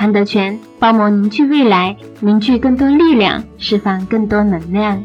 韩德全帮忙凝聚未来，凝聚更多力量，释放更多能量。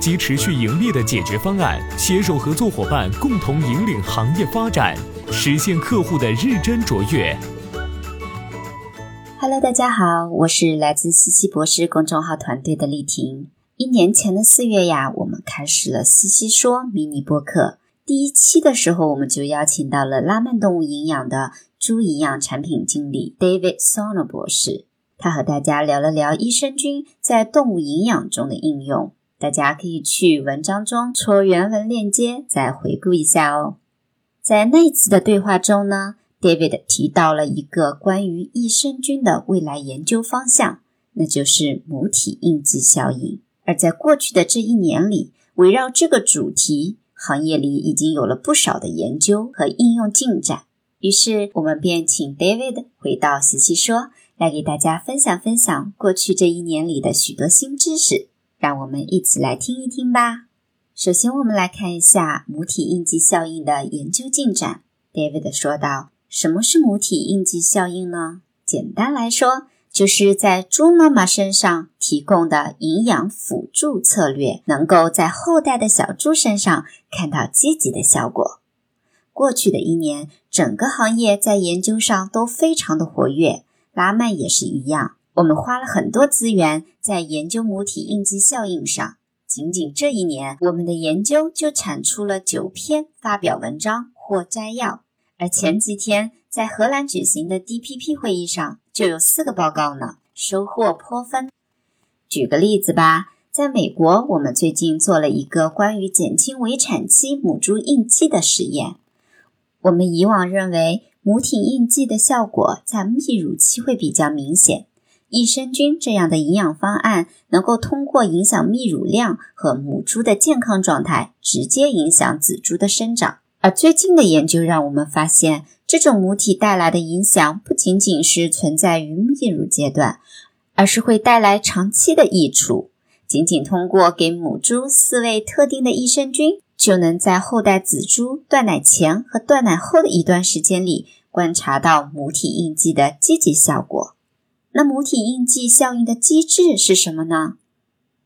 及持续盈利的解决方案，携手合作伙伴共同引领行业发展，实现客户的日臻卓越。Hello，大家好，我是来自西西博士公众号团队的丽婷。一年前的四月呀，我们开始了西西说迷你播客。第一期的时候，我们就邀请到了拉曼动物营养的猪营养产品经理 David Sono 博士，他和大家聊了聊益生菌在动物营养中的应用。大家可以去文章中戳原文链接，再回顾一下哦。在那一次的对话中呢，David 提到了一个关于益生菌的未来研究方向，那就是母体印记效应。而在过去的这一年里，围绕这个主题，行业里已经有了不少的研究和应用进展。于是，我们便请 David 回到西西说，来给大家分享分享过去这一年里的许多新知识。让我们一起来听一听吧。首先，我们来看一下母体应激效应的研究进展。David 说道：“什么是母体应激效应呢？简单来说，就是在猪妈妈身上提供的营养辅助策略，能够在后代的小猪身上看到积极的效果。过去的一年，整个行业在研究上都非常的活跃，拉曼也是一样。”我们花了很多资源在研究母体应激效应上。仅仅这一年，我们的研究就产出了九篇发表文章或摘要。而前几天在荷兰举行的 DPP 会议上，就有四个报告呢，收获颇丰。举个例子吧，在美国，我们最近做了一个关于减轻围产期母猪应激的实验。我们以往认为母体应激的效果在泌乳期会比较明显。益生菌这样的营养方案能够通过影响泌乳量和母猪的健康状态，直接影响仔猪的生长。而最近的研究让我们发现，这种母体带来的影响不仅仅是存在于泌乳阶段，而是会带来长期的益处。仅仅通过给母猪饲喂特定的益生菌，就能在后代仔猪断奶前和断奶后的一段时间里，观察到母体应激的积极效果。那母体印记效应的机制是什么呢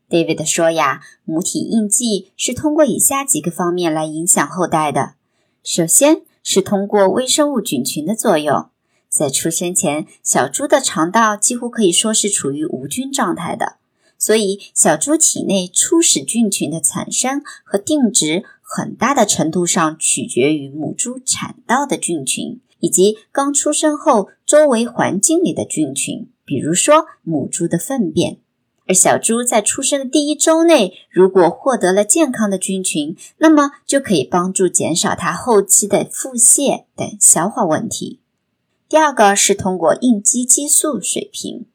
？David 说呀，母体印记是通过以下几个方面来影响后代的。首先是通过微生物菌群的作用，在出生前，小猪的肠道几乎可以说是处于无菌状态的，所以小猪体内初始菌群的产生和定植，很大的程度上取决于母猪产道的菌群，以及刚出生后周围环境里的菌群。比如说母猪的粪便，而小猪在出生的第一周内，如果获得了健康的菌群，那么就可以帮助减少它后期的腹泻等消化问题。第二个是通过应激激素水平。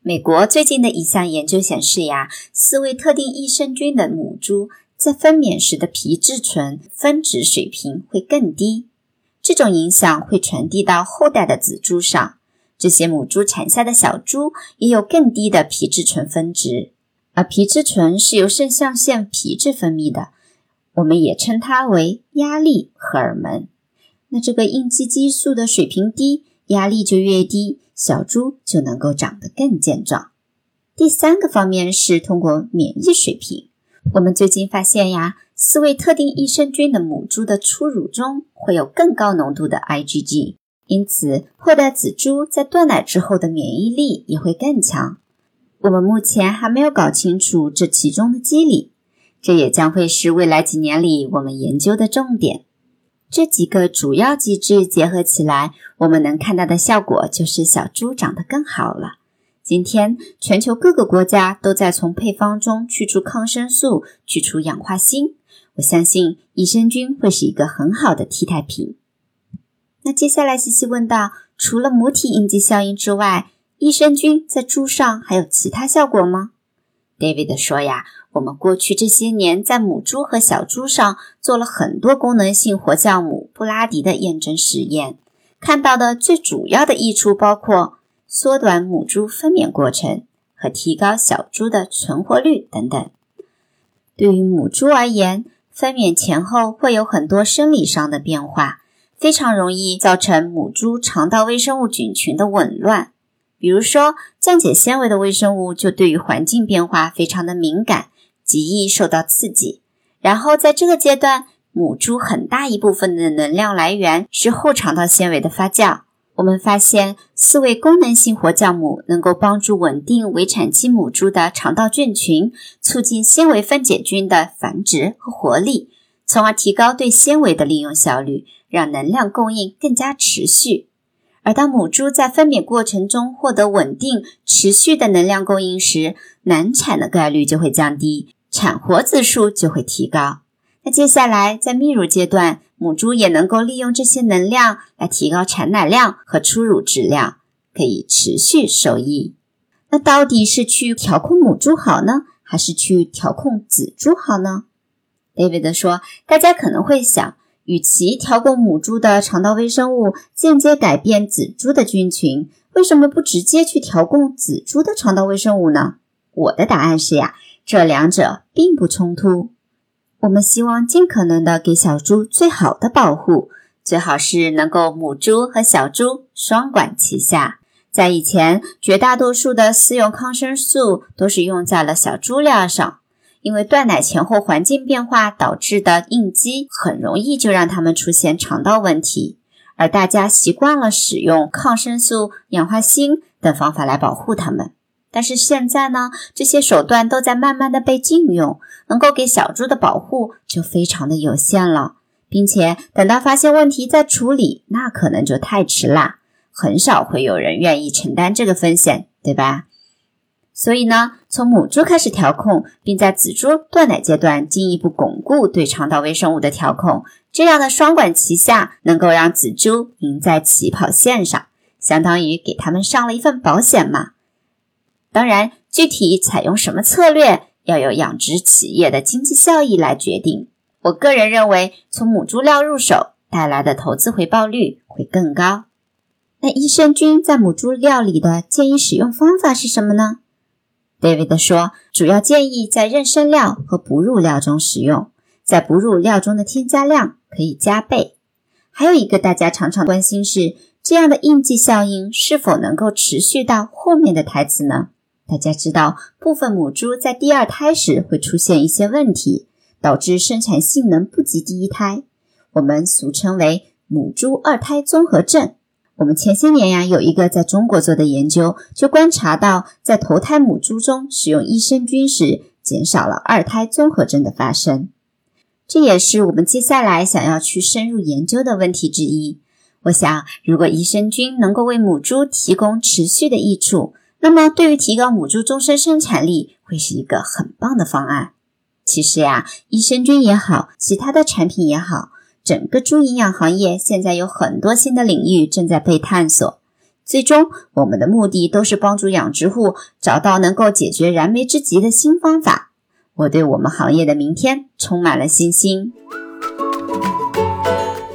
美国最近的一项研究显示呀，饲喂特定益生菌的母猪在分娩时的皮质醇分值水平会更低。这种影响会传递到后代的仔猪上。这些母猪产下的小猪也有更低的皮质醇分值，而皮质醇是由肾上腺皮质分泌的，我们也称它为压力荷尔蒙。那这个应激激素的水平低，压力就越低，小猪就能够长得更健壮。第三个方面是通过免疫水平。我们最近发现呀，四位特定益生菌的母猪的初乳中会有更高浓度的 IgG，因此后代仔猪在断奶之后的免疫力也会更强。我们目前还没有搞清楚这其中的机理，这也将会是未来几年里我们研究的重点。这几个主要机制结合起来，我们能看到的效果就是小猪长得更好了。今天，全球各个国家都在从配方中去除抗生素、去除氧化锌。我相信益生菌会是一个很好的替代品。那接下来，西西问道：除了母体应激效应之外，益生菌在猪上还有其他效果吗？David 说呀。我们过去这些年在母猪和小猪上做了很多功能性活酵母布拉迪的验证实验，看到的最主要的益处包括缩短母猪分娩过程和提高小猪的存活率等等。对于母猪而言，分娩前后会有很多生理上的变化，非常容易造成母猪肠道微生物菌群的紊乱。比如说，降解纤维的微生物就对于环境变化非常的敏感。极易受到刺激，然后在这个阶段，母猪很大一部分的能量来源是后肠道纤维的发酵。我们发现四位功能性活酵母能够帮助稳定围产期母猪的肠道菌群，促进纤维分解菌的繁殖和活力，从而提高对纤维的利用效率，让能量供应更加持续。而当母猪在分娩过程中获得稳定、持续的能量供应时，难产的概率就会降低。产活子数就会提高。那接下来在泌乳阶段，母猪也能够利用这些能量来提高产奶量和初乳质量，可以持续受益。那到底是去调控母猪好呢，还是去调控子猪好呢？David 说，大家可能会想，与其调控母猪的肠道微生物，间接改变仔猪的菌群，为什么不直接去调控仔猪的肠道微生物呢？我的答案是呀。这两者并不冲突。我们希望尽可能的给小猪最好的保护，最好是能够母猪和小猪双管齐下。在以前，绝大多数的饲用抗生素都是用在了小猪料上，因为断奶前后环境变化导致的应激，很容易就让它们出现肠道问题，而大家习惯了使用抗生素、氧化锌等方法来保护它们。但是现在呢，这些手段都在慢慢的被禁用，能够给小猪的保护就非常的有限了，并且等到发现问题再处理，那可能就太迟啦，很少会有人愿意承担这个风险，对吧？所以呢，从母猪开始调控，并在仔猪断奶阶段进一步巩固对肠道微生物的调控，这样的双管齐下，能够让仔猪赢在起跑线上，相当于给他们上了一份保险嘛。当然，具体采用什么策略，要由养殖企业的经济效益来决定。我个人认为，从母猪料入手带来的投资回报率会更高。那益生菌在母猪料里的建议使用方法是什么呢？David 说，主要建议在妊娠料和哺乳料中使用，在哺乳料中的添加量可以加倍。还有一个大家常常关心是，这样的应激效应是否能够持续到后面的胎子呢？大家知道，部分母猪在第二胎时会出现一些问题，导致生产性能不及第一胎，我们俗称为母猪二胎综合症。我们前些年呀有一个在中国做的研究，就观察到在头胎母猪中使用益生菌时，减少了二胎综合症的发生。这也是我们接下来想要去深入研究的问题之一。我想，如果益生菌能够为母猪提供持续的益处，那么，对于提高母猪终身生产力，会是一个很棒的方案。其实呀，益生菌也好，其他的产品也好，整个猪营养行业现在有很多新的领域正在被探索。最终，我们的目的都是帮助养殖户找到能够解决燃眉之急的新方法。我对我们行业的明天充满了信心。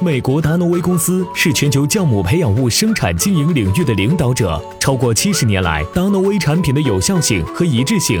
美国达诺威公司是全球酵母培养物生产经营领域的领导者。超过七十年来，达诺威产品的有效性和一致性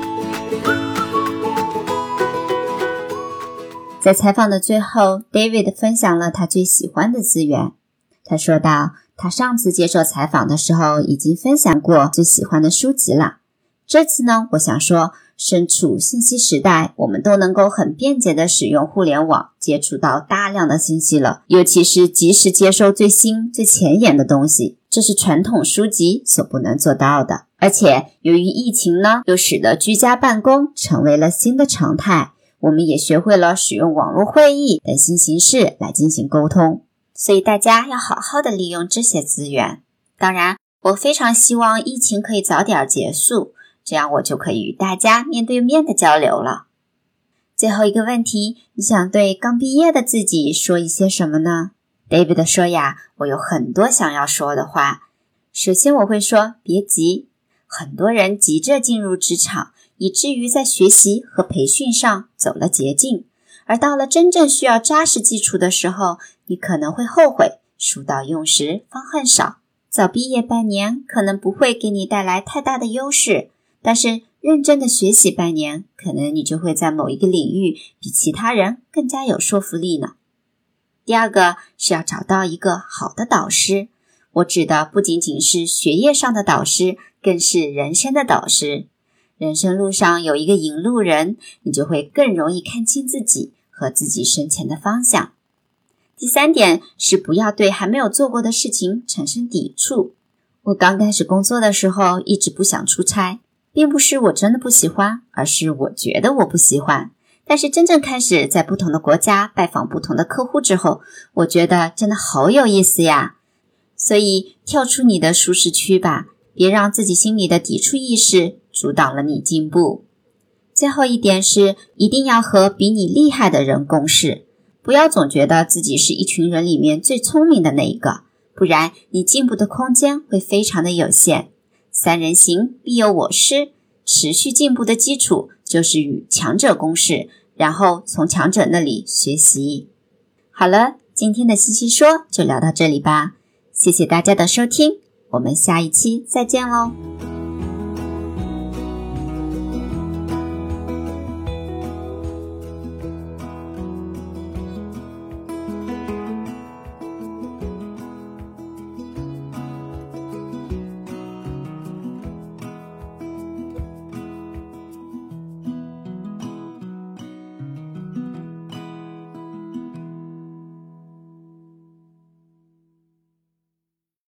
在采访的最后，David 分享了他最喜欢的资源。他说道：“他上次接受采访的时候已经分享过最喜欢的书籍了。这次呢，我想说，身处信息时代，我们都能够很便捷的使用互联网，接触到大量的信息了，尤其是及时接收最新、最前沿的东西，这是传统书籍所不能做到的。而且，由于疫情呢，又使得居家办公成为了新的常态。”我们也学会了使用网络会议等新形式来进行沟通，所以大家要好好的利用这些资源。当然，我非常希望疫情可以早点结束，这样我就可以与大家面对面的交流了。最后一个问题，你想对刚毕业的自己说一些什么呢？David 说呀，我有很多想要说的话。首先，我会说别急，很多人急着进入职场。以至于在学习和培训上走了捷径，而到了真正需要扎实基础的时候，你可能会后悔。书到用时方恨少，早毕业半年可能不会给你带来太大的优势，但是认真的学习半年，可能你就会在某一个领域比其他人更加有说服力呢。第二个是要找到一个好的导师，我指的不仅仅是学业上的导师，更是人生的导师。人生路上有一个引路人，你就会更容易看清自己和自己身前的方向。第三点是不要对还没有做过的事情产生抵触。我刚开始工作的时候一直不想出差，并不是我真的不喜欢，而是我觉得我不喜欢。但是真正开始在不同的国家拜访不同的客户之后，我觉得真的好有意思呀。所以跳出你的舒适区吧，别让自己心里的抵触意识。阻挡了你进步。最后一点是，一定要和比你厉害的人共事，不要总觉得自己是一群人里面最聪明的那一个，不然你进步的空间会非常的有限。三人行必有我师，持续进步的基础就是与强者共事，然后从强者那里学习。好了，今天的西西说就聊到这里吧，谢谢大家的收听，我们下一期再见喽。